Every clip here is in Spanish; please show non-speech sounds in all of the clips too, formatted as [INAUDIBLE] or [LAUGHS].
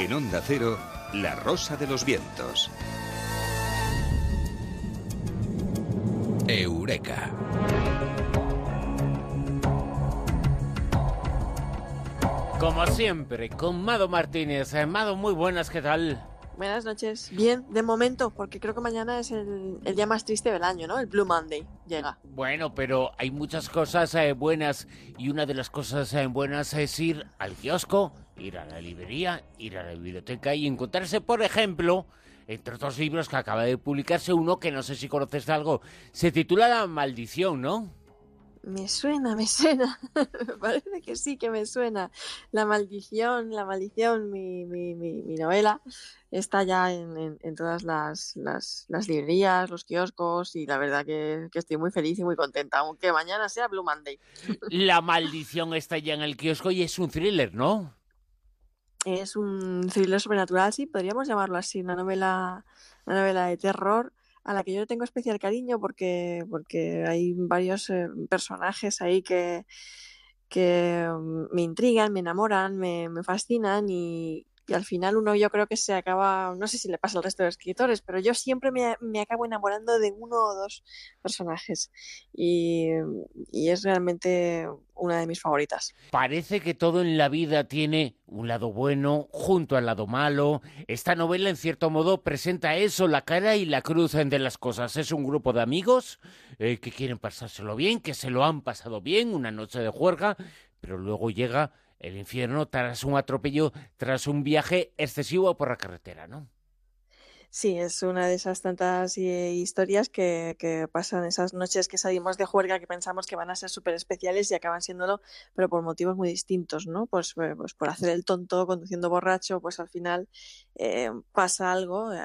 En Onda Cero, La Rosa de los Vientos. Eureka. Como siempre, con Mado Martínez. Eh, Mado, muy buenas, ¿qué tal? Buenas noches. Bien, de momento, porque creo que mañana es el, el día más triste del año, ¿no? El Blue Monday llega. Bueno, pero hay muchas cosas eh, buenas y una de las cosas eh, buenas es ir al kiosco, ir a la librería, ir a la biblioteca y encontrarse, por ejemplo, entre otros libros que acaba de publicarse uno que no sé si conoces de algo, se titula La maldición, ¿no? Me suena, me suena. [LAUGHS] me parece que sí que me suena. La maldición, la maldición, mi, mi, mi, mi novela está ya en, en, en todas las, las, las, librerías, los kioscos y la verdad que, que, estoy muy feliz y muy contenta, aunque mañana sea Blue Monday. La maldición está ya en el kiosco y es un thriller, ¿no? Es un thriller sobrenatural, sí, podríamos llamarlo así, una novela, una novela de terror a la que yo tengo especial cariño porque, porque hay varios eh, personajes ahí que, que me intrigan, me enamoran, me, me fascinan y, y, al final uno yo creo que se acaba, no sé si le pasa al resto de escritores, pero yo siempre me, me acabo enamorando de uno o dos personajes y, y es realmente una de mis favoritas. Parece que todo en la vida tiene un lado bueno junto al lado malo. Esta novela, en cierto modo, presenta eso, la cara y la cruz de las cosas. Es un grupo de amigos eh, que quieren pasárselo bien, que se lo han pasado bien, una noche de juerga, pero luego llega el infierno tras un atropello, tras un viaje excesivo por la carretera, ¿no? Sí, es una de esas tantas eh, historias que, pasan esas noches que salimos de juerga que pensamos que van a ser súper especiales y acaban siéndolo, pero por motivos muy distintos, ¿no? Pues, pues por hacer el tonto conduciendo borracho, pues al final eh, pasa algo, eh,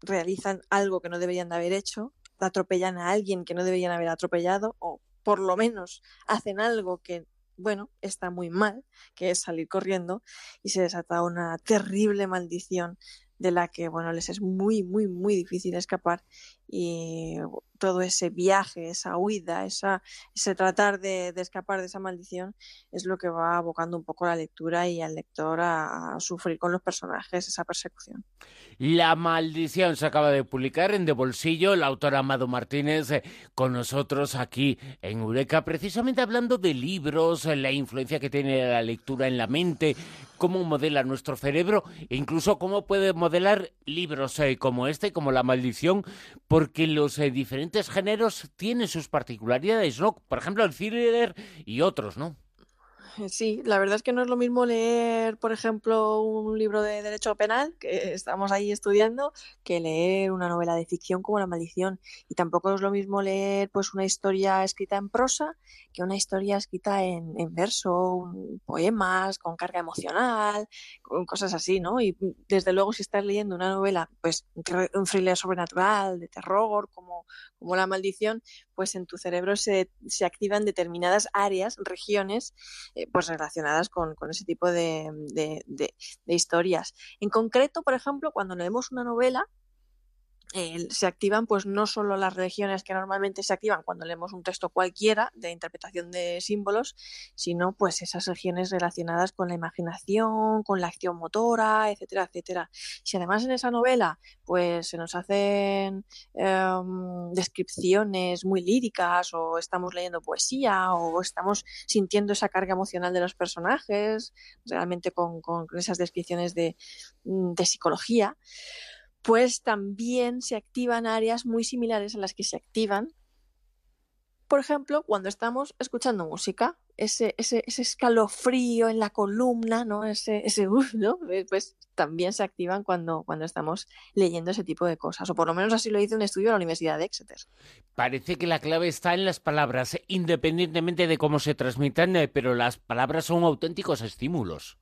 realizan algo que no deberían de haber hecho, atropellan a alguien que no deberían haber atropellado o por lo menos hacen algo que bueno, está muy mal, que es salir corriendo y se desata una terrible maldición de la que, bueno, les es muy, muy, muy difícil escapar y todo ese viaje, esa huida, esa, ese tratar de, de, escapar de esa maldición es lo que va abocando un poco la lectura y al lector a, a, sufrir con los personajes esa persecución. La maldición se acaba de publicar en De Bolsillo, el autor Amado Martínez eh, con nosotros aquí en Eureka, precisamente hablando de libros, la influencia que tiene la lectura en la mente, cómo modela nuestro cerebro e incluso cómo puede modelar libros eh, como este, como La maldición, porque los eh, diferentes géneros tienen sus particularidades, ¿no? Por ejemplo, el thriller y otros, ¿no? Sí, la verdad es que no es lo mismo leer, por ejemplo, un libro de derecho penal, que estamos ahí estudiando, que leer una novela de ficción como La maldición. Y tampoco es lo mismo leer pues una historia escrita en prosa que una historia escrita en, verso, poemas, con carga emocional, con cosas así, ¿no? Y desde luego si estás leyendo una novela, pues un thriller sobrenatural, de terror, como, como La maldición, pues en tu cerebro se, se activan determinadas áreas, regiones, eh, pues relacionadas con, con ese tipo de, de, de, de, historias. En concreto, por ejemplo, cuando leemos una novela, se activan pues no solo las regiones que normalmente se activan cuando leemos un texto cualquiera de interpretación de símbolos, sino pues esas regiones relacionadas con la imaginación, con la acción motora, etcétera, etcétera. Si además en esa novela pues se nos hacen eh, descripciones muy líricas o estamos leyendo poesía o estamos sintiendo esa carga emocional de los personajes, realmente con, con esas descripciones de, de psicología, pues también se activan áreas muy similares a las que se activan, por ejemplo, cuando estamos escuchando música, ese, escalofrío en la columna, ¿no? Ese, ese ¿no? Pues también se activan cuando, estamos leyendo ese tipo de cosas, o por lo menos así lo hizo un estudio de la Universidad de Exeter. Parece que la clave está en las palabras, independientemente de cómo se transmitan, eh, pero las palabras son auténticos estímulos.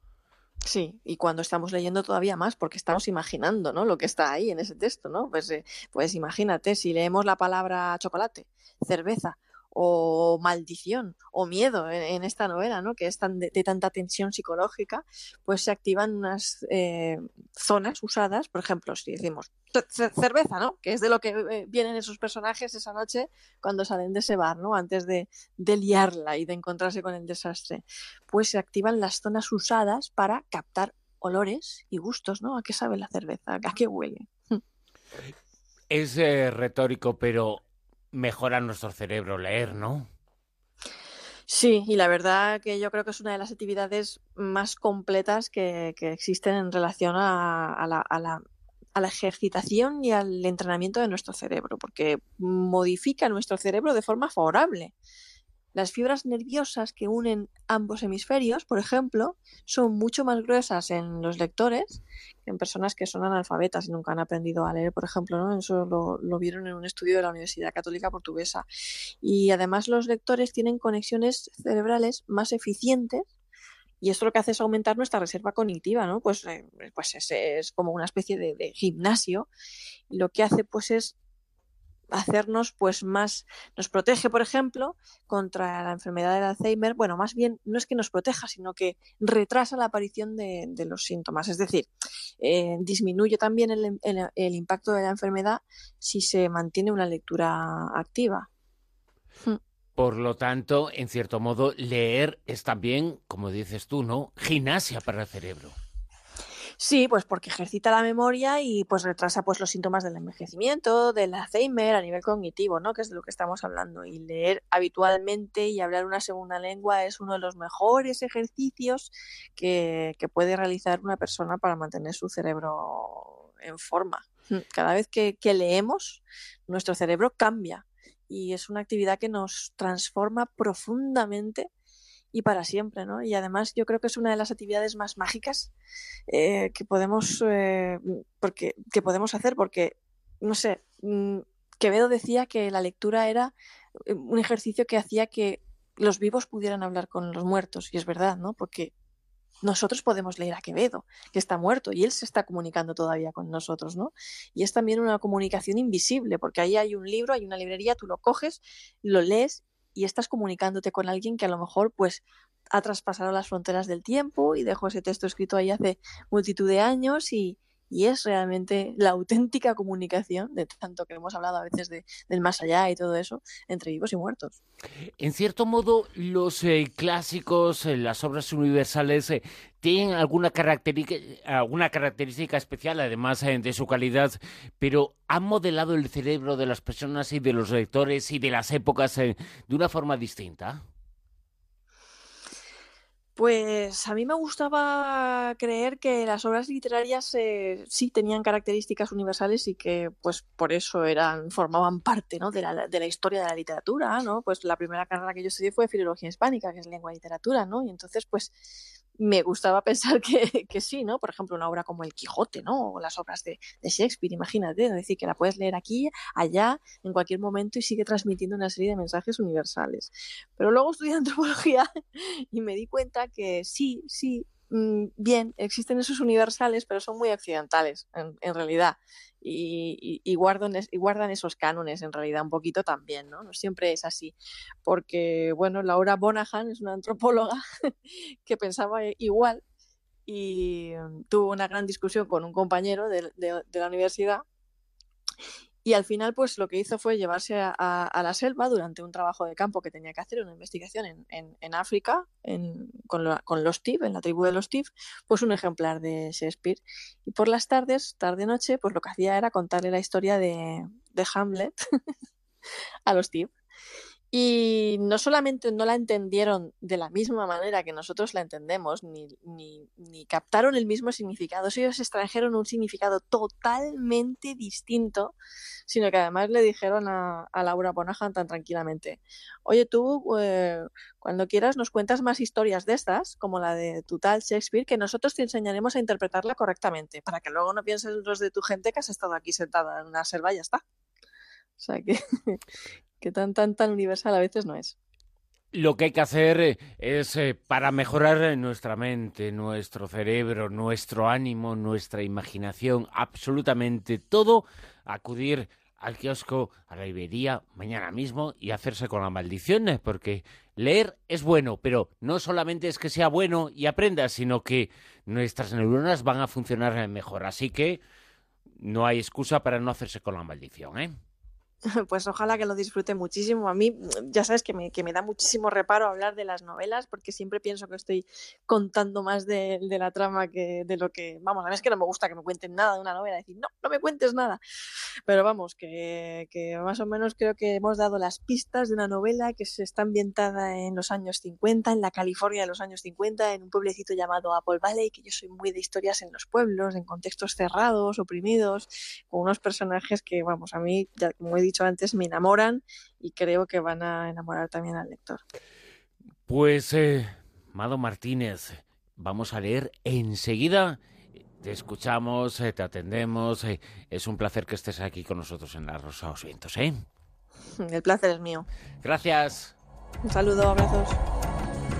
Sí, y cuando estamos leyendo todavía más, porque estamos imaginando, ¿no? Lo que está ahí en ese texto, ¿no? Pues, eh, pues imagínate, si leemos la palabra chocolate, cerveza o maldición o miedo en, esta novela, ¿no? Que es tan de, de, tanta tensión psicológica, pues se activan unas eh, zonas usadas, por ejemplo, si decimos cerveza, ¿no? Que es de lo que eh, vienen esos personajes esa noche cuando salen de ese bar, ¿no? Antes de, de liarla y de encontrarse con el desastre. Pues se activan las zonas usadas para captar olores y gustos, ¿no? ¿A qué sabe la cerveza? ¿A qué huele? Es eh, retórico, pero mejora nuestro cerebro leer, ¿no? Sí, y la verdad que yo creo que es una de las actividades más completas que, existen en relación a, la, a, la, a la ejercitación y al entrenamiento de nuestro cerebro, porque modifica nuestro cerebro de forma favorable. Las fibras nerviosas que unen ambos hemisferios, por ejemplo, son mucho más gruesas en los lectores que en personas que son analfabetas y nunca han aprendido a leer, por ejemplo. ¿no? Eso lo, vieron en un estudio de la Universidad Católica Portuguesa. Y además los lectores tienen conexiones cerebrales más eficientes y esto lo que hace es aumentar nuestra reserva cognitiva, ¿no? Pues, eh, pues es, es, como una especie de, de, gimnasio. Y lo que hace pues es hacernos pues más, nos protege, por ejemplo, contra la enfermedad del Alzheimer. Bueno, más bien no es que nos proteja, sino que retrasa la aparición de, los síntomas. Es decir, eh, disminuye también el, el, el, impacto de la enfermedad si se mantiene una lectura activa. Hmm. Por lo tanto, en cierto modo, leer es también, como dices tú, ¿no? Gimnasia para el cerebro. Sí, pues porque ejercita la memoria y pues retrasa pues los síntomas del envejecimiento, del Alzheimer a nivel cognitivo, ¿no? Que es de lo que estamos hablando. Y leer habitualmente y hablar una segunda lengua es uno de los mejores ejercicios que, que puede realizar una persona para mantener su cerebro en forma. Cada vez que, que leemos, nuestro cerebro cambia y es una actividad que nos transforma profundamente y para siempre, ¿no? Y además yo creo que es una de las actividades más mágicas eh, que podemos eh, porque que podemos hacer porque no sé, mm, Quevedo decía que la lectura era eh, un ejercicio que hacía que los vivos pudieran hablar con los muertos y es verdad, ¿no? Porque nosotros podemos leer a Quevedo, que está muerto, y él se está comunicando todavía con nosotros, ¿no? Y es también una comunicación invisible, porque ahí hay un libro, hay una librería, tú lo coges, lo lees y estás comunicándote con alguien que a lo mejor pues ha traspasado las fronteras del tiempo y dejó ese texto escrito ahí hace multitud de años y, y es realmente la auténtica comunicación, de tanto que hemos hablado a veces de, del más allá y todo eso, entre vivos y muertos. En cierto modo, los eh, clásicos, eh, las obras universales, eh, tienen alguna característica, alguna característica especial, además eh, de su calidad, pero han modelado el cerebro de las personas y de los lectores y de las épocas de una forma distinta. Pues a mí me gustaba creer que las obras literarias eh, sí tenían características universales y que pues por eso eran formaban parte ¿no? de, la, de la historia de la literatura, ¿no? Pues la primera carrera que yo estudié fue filología hispánica, que es lengua y literatura, ¿no? Y entonces pues me gustaba pensar que, que, sí, ¿no? Por ejemplo, una obra como El Quijote, ¿no? O las obras de, de Shakespeare, imagínate, es decir, que la puedes leer aquí, allá, en cualquier momento y sigue transmitiendo una serie de mensajes universales. Pero luego estudié [LAUGHS] antropología y me di cuenta que sí, sí, bien, existen esos universales, pero son muy occidentales, en, realidad. Y, guardan, esos cánones en realidad un poquito también, ¿no? No siempre es así, porque, bueno, Laura Bonahan es una antropóloga [LAUGHS] que pensaba igual y tuvo una gran discusión con un compañero de la universidad y al final, pues lo que hizo fue llevarse a, la selva durante un trabajo de campo que tenía que hacer, una investigación en, África, con, los Tiv, en la tribu de los Tiv, pues un ejemplar de Shakespeare. Y por las tardes, tarde-noche, pues lo que hacía era contarle la historia de, de Hamlet [LAUGHS] a los Tiv. Y no solamente no la entendieron de la misma manera que nosotros la entendemos, ni, ni, ni captaron el mismo significado, ellos extrajeron un significado totalmente distinto, sino que además le dijeron a, Laura Bonahan tan tranquilamente, oye tú, eh, cuando quieras nos cuentas más historias de estas, como la de tu tal Shakespeare, que nosotros te enseñaremos a interpretarla correctamente, para que luego no pienses los de tu gente que has estado aquí sentada en una selva y ya está. O sea que que tan, tan, tan universal a veces no es. Lo que hay que hacer es, eh, para mejorar nuestra mente, nuestro cerebro, nuestro ánimo, nuestra imaginación, absolutamente todo, acudir al kiosco, a la librería, mañana mismo y hacerse con la maldición, porque leer es bueno, pero no solamente es que sea bueno y aprendas, sino que nuestras neuronas van a funcionar mejor. Así que no hay excusa para no hacerse con la maldición, ¿eh? [LAUGHS] Pues ojalá que lo disfrute muchísimo. A mí, ya sabes que me, que me da muchísimo reparo hablar de las novelas porque siempre pienso que estoy contando más de, la trama que de lo que... Vamos, a mí es que no me gusta que me cuenten nada de una novela. Decir, no, no me cuentes nada. Pero vamos, que, que más o menos creo que hemos dado las pistas de una novela que se está ambientada en los años 50, en la California de los años 50, en un pueblecito llamado Apple Valley, que yo soy muy de historias en los pueblos, en contextos cerrados, oprimidos, con unos personajes que, vamos, a mí, ya como he dicho antes, me enamoran y creo que van a enamorar también al lector. Pues, eh, Mado Martínez, vamos a leer enseguida. Te escuchamos, eh, te atendemos. Eh, es un placer que estés aquí con nosotros en La Rosa de los Vientos, ¿eh? El placer es mío. Gracias. Un saludo, abrazos.